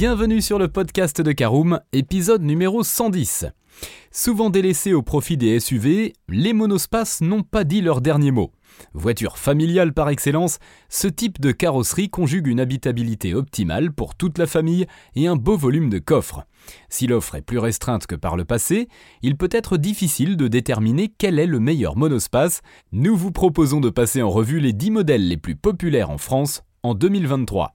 Bienvenue sur le podcast de Caroom, épisode numéro 110. Souvent délaissés au profit des SUV, les monospaces n'ont pas dit leur dernier mot. Voiture familiale par excellence, ce type de carrosserie conjugue une habitabilité optimale pour toute la famille et un beau volume de coffre. Si l'offre est plus restreinte que par le passé, il peut être difficile de déterminer quel est le meilleur monospace. Nous vous proposons de passer en revue les 10 modèles les plus populaires en France en 2023.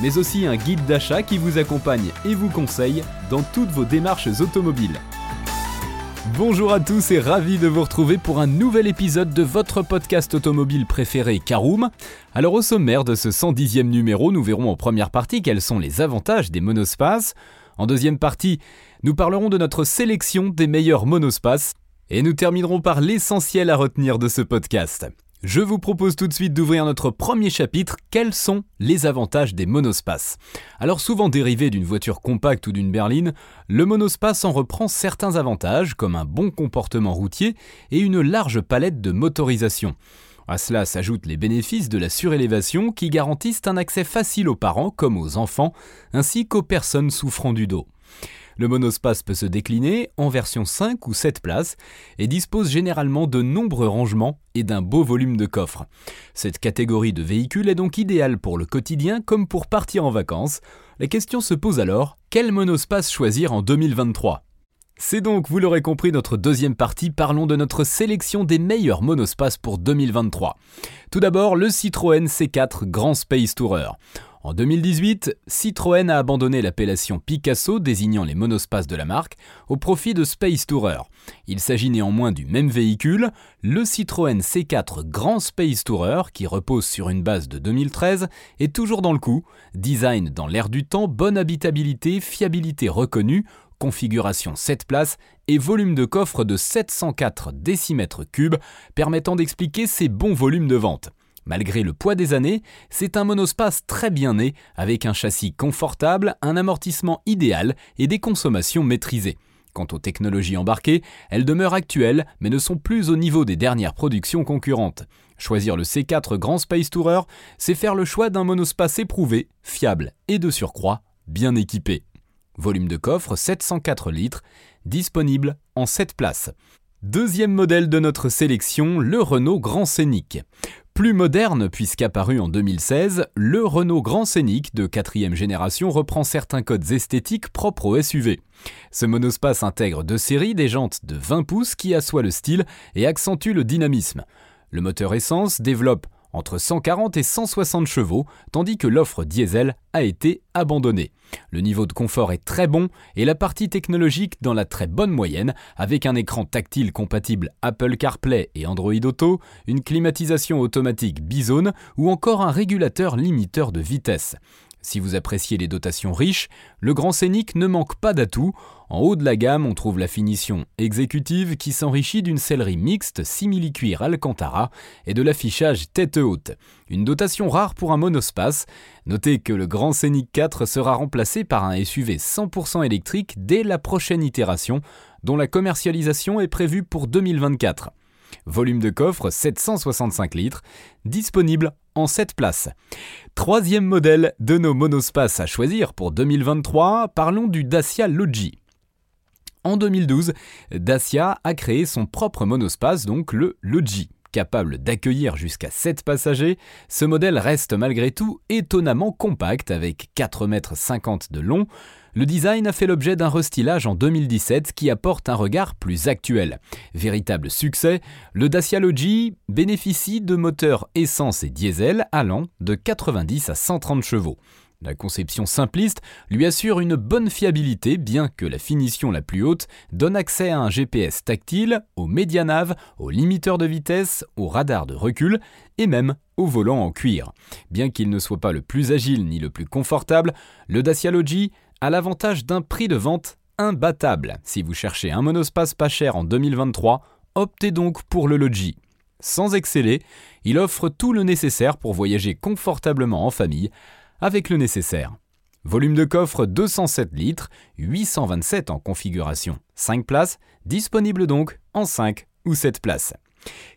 mais aussi un guide d'achat qui vous accompagne et vous conseille dans toutes vos démarches automobiles. Bonjour à tous et ravi de vous retrouver pour un nouvel épisode de votre podcast automobile préféré Caroom. Alors au sommaire de ce 110e numéro, nous verrons en première partie quels sont les avantages des monospaces. En deuxième partie, nous parlerons de notre sélection des meilleurs monospaces. Et nous terminerons par l'essentiel à retenir de ce podcast. Je vous propose tout de suite d'ouvrir notre premier chapitre, quels sont les avantages des monospaces? Alors souvent dérivé d'une voiture compacte ou d'une berline, le monospace en reprend certains avantages comme un bon comportement routier et une large palette de motorisation. À cela s'ajoutent les bénéfices de la surélévation qui garantissent un accès facile aux parents comme aux enfants, ainsi qu'aux personnes souffrant du dos. Le monospace peut se décliner en version 5 ou 7 places et dispose généralement de nombreux rangements et d'un beau volume de coffres. Cette catégorie de véhicules est donc idéale pour le quotidien comme pour partir en vacances. La question se pose alors, quel monospace choisir en 2023 c'est donc, vous l'aurez compris, notre deuxième partie. Parlons de notre sélection des meilleurs monospaces pour 2023. Tout d'abord, le Citroën C4 Grand Space Tourer. En 2018, Citroën a abandonné l'appellation Picasso désignant les monospaces de la marque au profit de Space Tourer. Il s'agit néanmoins du même véhicule, le Citroën C4 Grand Space Tourer qui repose sur une base de 2013 est toujours dans le coup, design dans l'air du temps, bonne habitabilité, fiabilité reconnue, configuration 7 places et volume de coffre de 704 décimètres cubes permettant d'expliquer ses bons volumes de vente. Malgré le poids des années, c'est un monospace très bien né, avec un châssis confortable, un amortissement idéal et des consommations maîtrisées. Quant aux technologies embarquées, elles demeurent actuelles, mais ne sont plus au niveau des dernières productions concurrentes. Choisir le C4 Grand Space Tourer, c'est faire le choix d'un monospace éprouvé, fiable et de surcroît bien équipé. Volume de coffre 704 litres, disponible en 7 places. Deuxième modèle de notre sélection, le Renault Grand Scénic. Plus moderne puisqu'apparu en 2016, le Renault Grand Scénic de quatrième génération reprend certains codes esthétiques propres au SUV. Ce monospace intègre deux séries des jantes de 20 pouces qui assoient le style et accentuent le dynamisme. Le moteur essence développe entre 140 et 160 chevaux, tandis que l'offre diesel a été abandonnée. Le niveau de confort est très bon et la partie technologique dans la très bonne moyenne, avec un écran tactile compatible Apple CarPlay et Android Auto, une climatisation automatique Bizone ou encore un régulateur limiteur de vitesse. Si vous appréciez les dotations riches, le Grand Scénic ne manque pas d'atouts. En haut de la gamme, on trouve la finition exécutive qui s'enrichit d'une sellerie mixte simili-cuir Alcantara et de l'affichage tête haute. Une dotation rare pour un monospace. Notez que le Grand Scénic 4 sera remplacé par un SUV 100% électrique dès la prochaine itération, dont la commercialisation est prévue pour 2024. Volume de coffre 765 litres, disponible en 7 places. Troisième modèle de nos monospaces à choisir pour 2023, parlons du Dacia Logi. En 2012, Dacia a créé son propre monospace, donc le Logi. Capable d'accueillir jusqu'à 7 passagers, ce modèle reste malgré tout étonnamment compact avec 4,50 m de long, le design a fait l'objet d'un restylage en 2017 qui apporte un regard plus actuel. Véritable succès, le Dacia Logi bénéficie de moteurs essence et diesel allant de 90 à 130 chevaux. La conception simpliste lui assure une bonne fiabilité bien que la finition la plus haute donne accès à un GPS tactile, au médianav, au limiteur de vitesse, au radar de recul et même au volant en cuir. Bien qu'il ne soit pas le plus agile ni le plus confortable, le Dacia Logi a l'avantage d'un prix de vente imbattable. Si vous cherchez un monospace pas cher en 2023, optez donc pour le Logi. Sans exceller, il offre tout le nécessaire pour voyager confortablement en famille, avec le nécessaire. Volume de coffre 207 litres, 827 en configuration 5 places, disponible donc en 5 ou 7 places.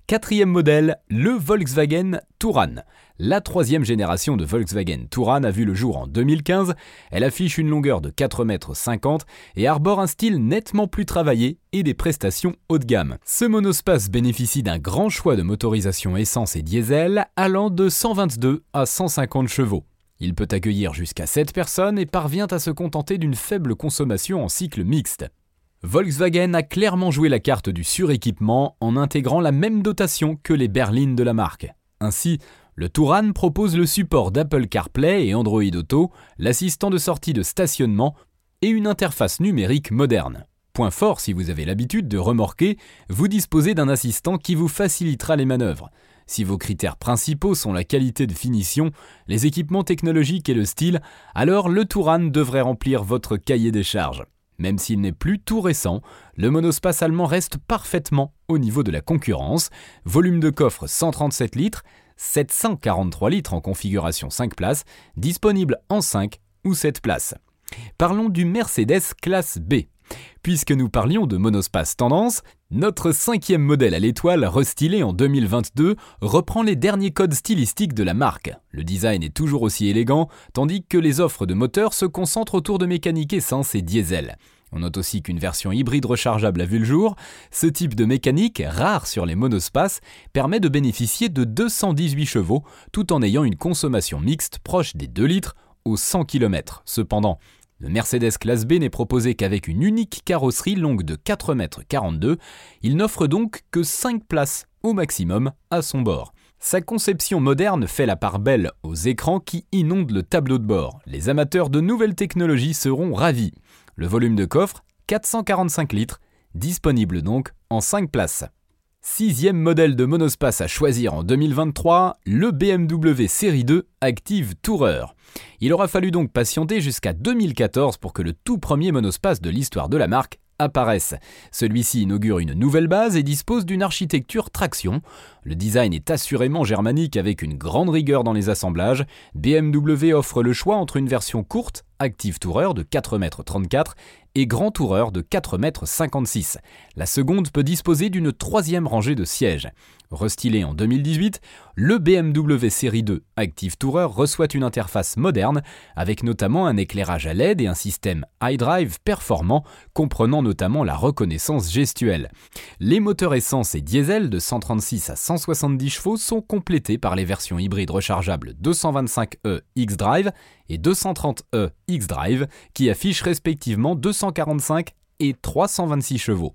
Quatrième modèle, le Volkswagen Touran. La troisième génération de Volkswagen Touran a vu le jour en 2015. Elle affiche une longueur de 4,50 m et arbore un style nettement plus travaillé et des prestations haut de gamme. Ce monospace bénéficie d'un grand choix de motorisation essence et diesel allant de 122 à 150 chevaux. Il peut accueillir jusqu'à 7 personnes et parvient à se contenter d'une faible consommation en cycle mixte. Volkswagen a clairement joué la carte du suréquipement en intégrant la même dotation que les berlines de la marque. Ainsi, le Touran propose le support d'Apple CarPlay et Android Auto, l'assistant de sortie de stationnement et une interface numérique moderne. Point fort si vous avez l'habitude de remorquer, vous disposez d'un assistant qui vous facilitera les manœuvres. Si vos critères principaux sont la qualité de finition, les équipements technologiques et le style, alors le Touran devrait remplir votre cahier des charges. Même s'il n'est plus tout récent, le monospace allemand reste parfaitement au niveau de la concurrence. Volume de coffre 137 litres, 743 litres en configuration 5 places, disponible en 5 ou 7 places. Parlons du Mercedes classe B. Puisque nous parlions de monospace tendance, notre cinquième modèle à l'étoile, restylé en 2022, reprend les derniers codes stylistiques de la marque. Le design est toujours aussi élégant, tandis que les offres de moteurs se concentrent autour de mécanique essence et diesel. On note aussi qu'une version hybride rechargeable a vu le jour. Ce type de mécanique, rare sur les monospaces, permet de bénéficier de 218 chevaux tout en ayant une consommation mixte proche des 2 litres aux 100 km. Cependant, le Mercedes classe B n'est proposé qu'avec une unique carrosserie longue de 4,42 m. Il n'offre donc que 5 places au maximum à son bord. Sa conception moderne fait la part belle aux écrans qui inondent le tableau de bord. Les amateurs de nouvelles technologies seront ravis. Le volume de coffre, 445 litres, disponible donc en 5 places. Sixième modèle de monospace à choisir en 2023, le BMW Série 2 Active Tourer. Il aura fallu donc patienter jusqu'à 2014 pour que le tout premier monospace de l'histoire de la marque apparaisse. Celui-ci inaugure une nouvelle base et dispose d'une architecture traction. Le design est assurément germanique avec une grande rigueur dans les assemblages. BMW offre le choix entre une version courte, Active Tourer de 4,34 m et Grand Tourer de 4,56 m. La seconde peut disposer d'une troisième rangée de sièges. Restylé en 2018, le BMW Série 2 Active Tourer reçoit une interface moderne avec notamment un éclairage à LED et un système iDrive performant comprenant notamment la reconnaissance gestuelle. Les moteurs essence et diesel de 136 à 170 chevaux sont complétés par les versions hybrides rechargeables 225e X-Drive et 230e X-Drive qui affichent respectivement 245 et 326 chevaux.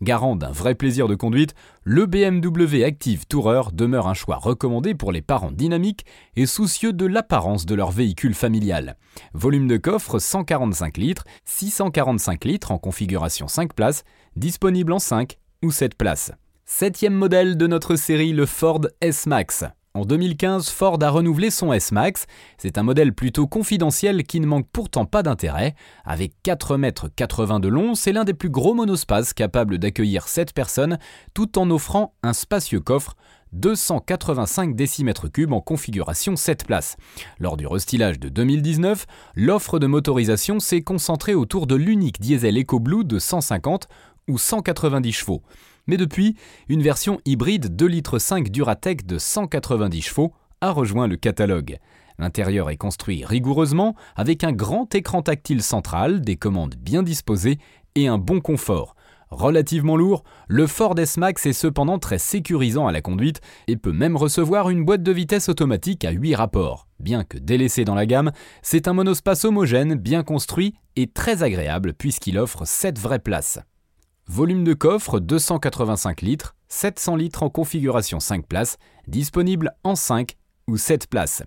Garant d'un vrai plaisir de conduite, le BMW Active Tourer demeure un choix recommandé pour les parents dynamiques et soucieux de l'apparence de leur véhicule familial. Volume de coffre 145 litres, 645 litres en configuration 5 places, disponible en 5 ou 7 places. Septième modèle de notre série, le Ford S-Max. En 2015, Ford a renouvelé son S-Max. C'est un modèle plutôt confidentiel qui ne manque pourtant pas d'intérêt. Avec 4,80 m de long, c'est l'un des plus gros monospaces capables d'accueillir 7 personnes tout en offrant un spacieux coffre 285 décimètres cubes en configuration 7 places. Lors du restylage de 2019, l'offre de motorisation s'est concentrée autour de l'unique diesel EcoBlue de 150 ou 190 chevaux mais depuis, une version hybride 2,5 litres Duratec de 190 chevaux a rejoint le catalogue. L'intérieur est construit rigoureusement avec un grand écran tactile central, des commandes bien disposées et un bon confort. Relativement lourd, le Ford S-Max est cependant très sécurisant à la conduite et peut même recevoir une boîte de vitesse automatique à 8 rapports. Bien que délaissé dans la gamme, c'est un monospace homogène, bien construit et très agréable puisqu'il offre 7 vraies places. Volume de coffre 285 litres, 700 litres en configuration 5 places, disponible en 5 ou 7 places.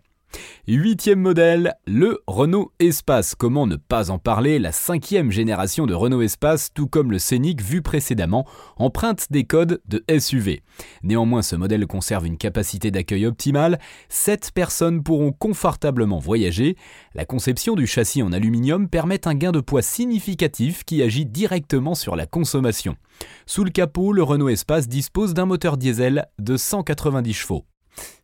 Huitième modèle, le Renault Espace. Comment ne pas en parler? La cinquième génération de Renault Espace, tout comme le Scénic vu précédemment, emprunte des codes de SUV. Néanmoins, ce modèle conserve une capacité d'accueil optimale. 7 personnes pourront confortablement voyager. La conception du châssis en aluminium permet un gain de poids significatif qui agit directement sur la consommation. Sous le capot, le Renault Espace dispose d'un moteur diesel de 190 chevaux.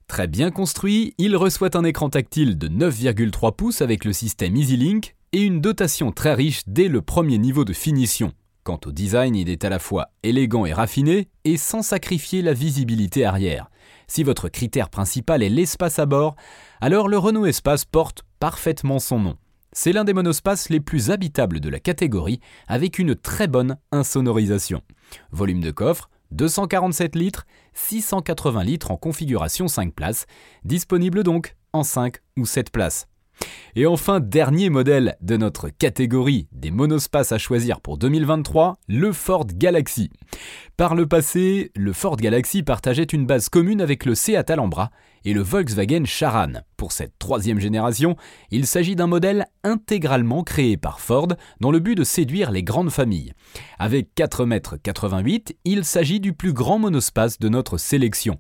Très bien construit, il reçoit un écran tactile de 9,3 pouces avec le système EasyLink et une dotation très riche dès le premier niveau de finition. Quant au design, il est à la fois élégant et raffiné et sans sacrifier la visibilité arrière. Si votre critère principal est l'espace à bord, alors le Renault Espace porte parfaitement son nom. C'est l'un des monospaces les plus habitables de la catégorie avec une très bonne insonorisation. Volume de coffre 247 litres, 680 litres en configuration 5 places, disponible donc en 5 ou 7 places. Et enfin, dernier modèle de notre catégorie des monospaces à choisir pour 2023, le Ford Galaxy. Par le passé, le Ford Galaxy partageait une base commune avec le Seat Alhambra et le Volkswagen Charan. Pour cette troisième génération, il s'agit d'un modèle intégralement créé par Ford dans le but de séduire les grandes familles. Avec 4,88 m, il s'agit du plus grand monospace de notre sélection.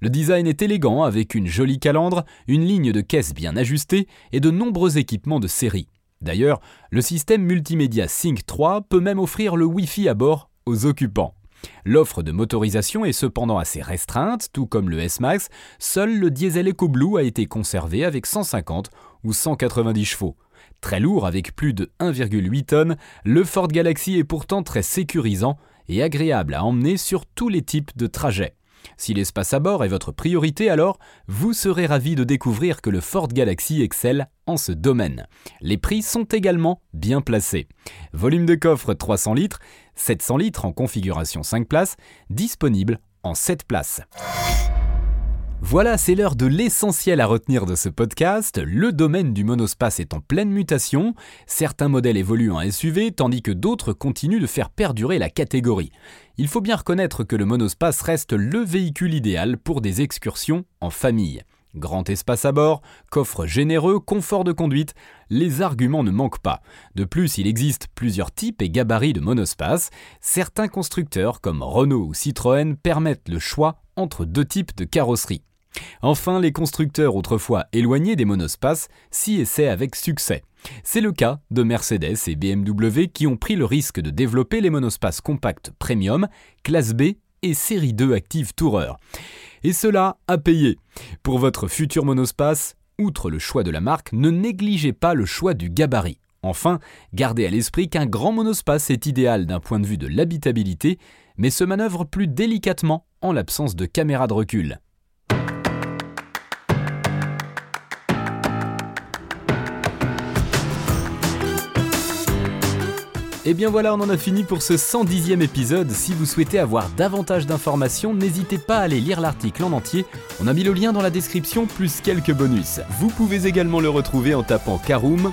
Le design est élégant avec une jolie calandre, une ligne de caisse bien ajustée et de nombreux équipements de série. D'ailleurs, le système multimédia Sync 3 peut même offrir le Wi-Fi à bord aux occupants. L'offre de motorisation est cependant assez restreinte, tout comme le S-Max, seul le diesel EcoBlue a été conservé avec 150 ou 190 chevaux. Très lourd avec plus de 1,8 tonnes, le Ford Galaxy est pourtant très sécurisant et agréable à emmener sur tous les types de trajets. Si l'espace à bord est votre priorité, alors vous serez ravi de découvrir que le Ford Galaxy excelle en ce domaine. Les prix sont également bien placés. Volume de coffre 300 litres, 700 litres en configuration 5 places, disponible en 7 places. Voilà, c'est l'heure de l'essentiel à retenir de ce podcast. Le domaine du monospace est en pleine mutation. Certains modèles évoluent en SUV, tandis que d'autres continuent de faire perdurer la catégorie. Il faut bien reconnaître que le monospace reste le véhicule idéal pour des excursions en famille. Grand espace à bord, coffre généreux, confort de conduite, les arguments ne manquent pas. De plus, il existe plusieurs types et gabarits de monospace. Certains constructeurs, comme Renault ou Citroën, permettent le choix entre deux types de carrosserie. Enfin, les constructeurs autrefois éloignés des monospaces s'y essaient avec succès. C'est le cas de Mercedes et BMW qui ont pris le risque de développer les monospaces compacts premium, classe B et série 2 Active Tourer. Et cela a payé. Pour votre futur monospace, outre le choix de la marque, ne négligez pas le choix du gabarit. Enfin, gardez à l'esprit qu'un grand monospace est idéal d'un point de vue de l'habitabilité, mais se manœuvre plus délicatement en l'absence de caméra de recul. Et eh bien voilà, on en a fini pour ce 110e épisode. Si vous souhaitez avoir davantage d'informations, n'hésitez pas à aller lire l'article en entier. On a mis le lien dans la description plus quelques bonus. Vous pouvez également le retrouver en tapant Karoom